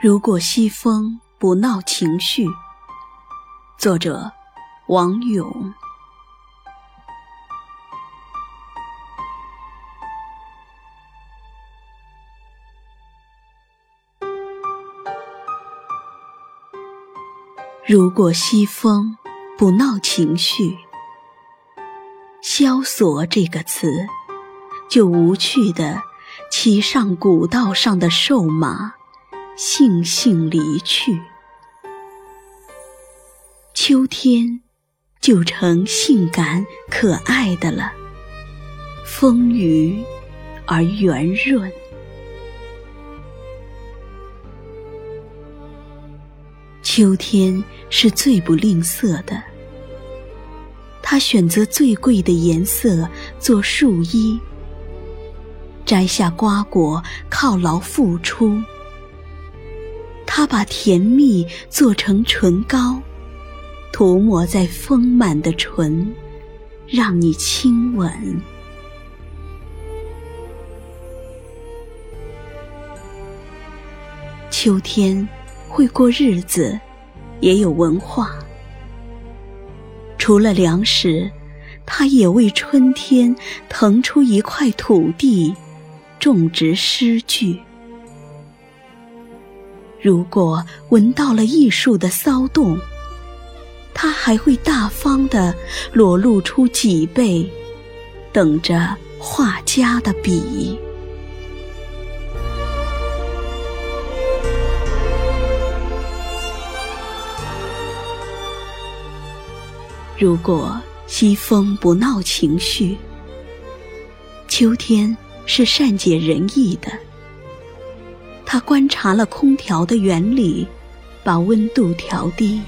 如果西风不闹情绪，作者王勇。如果西风不闹情绪，萧索这个词就无趣的骑上古道上的瘦马。悻悻离去，秋天就成性感可爱的了，丰腴而圆润。秋天是最不吝啬的，他选择最贵的颜色做树衣，摘下瓜果犒劳付出。他把甜蜜做成唇膏，涂抹在丰满的唇，让你亲吻。秋天会过日子，也有文化。除了粮食，它也为春天腾出一块土地，种植诗句。如果闻到了艺术的骚动，他还会大方地裸露出脊背，等着画家的笔。如果西风不闹情绪，秋天是善解人意的。他观察了空调的原理，把温度调低，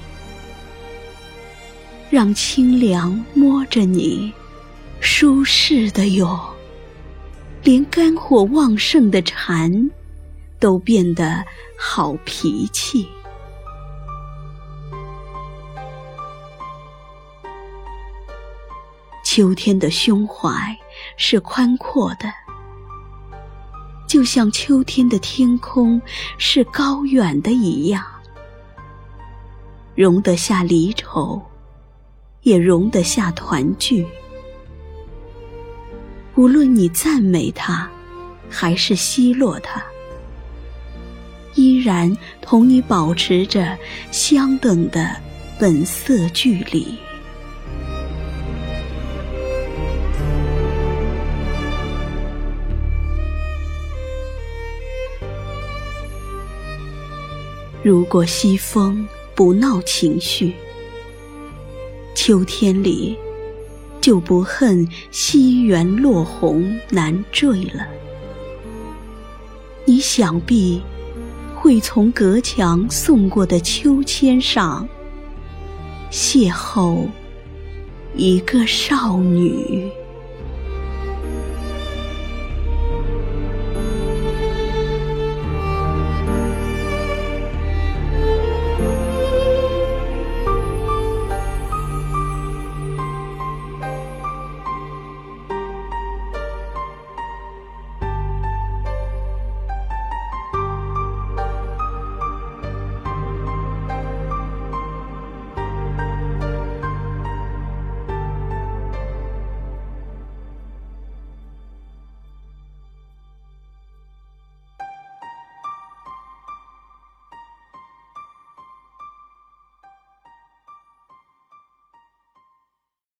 让清凉摸着你，舒适的哟。连肝火旺盛的蝉，都变得好脾气。秋天的胸怀是宽阔的。就像秋天的天空是高远的一样，容得下离愁，也容得下团聚。无论你赞美它，还是奚落它，依然同你保持着相等的本色距离。如果西风不闹情绪，秋天里就不恨西园落红难缀了。你想必会从隔墙送过的秋千上邂逅一个少女。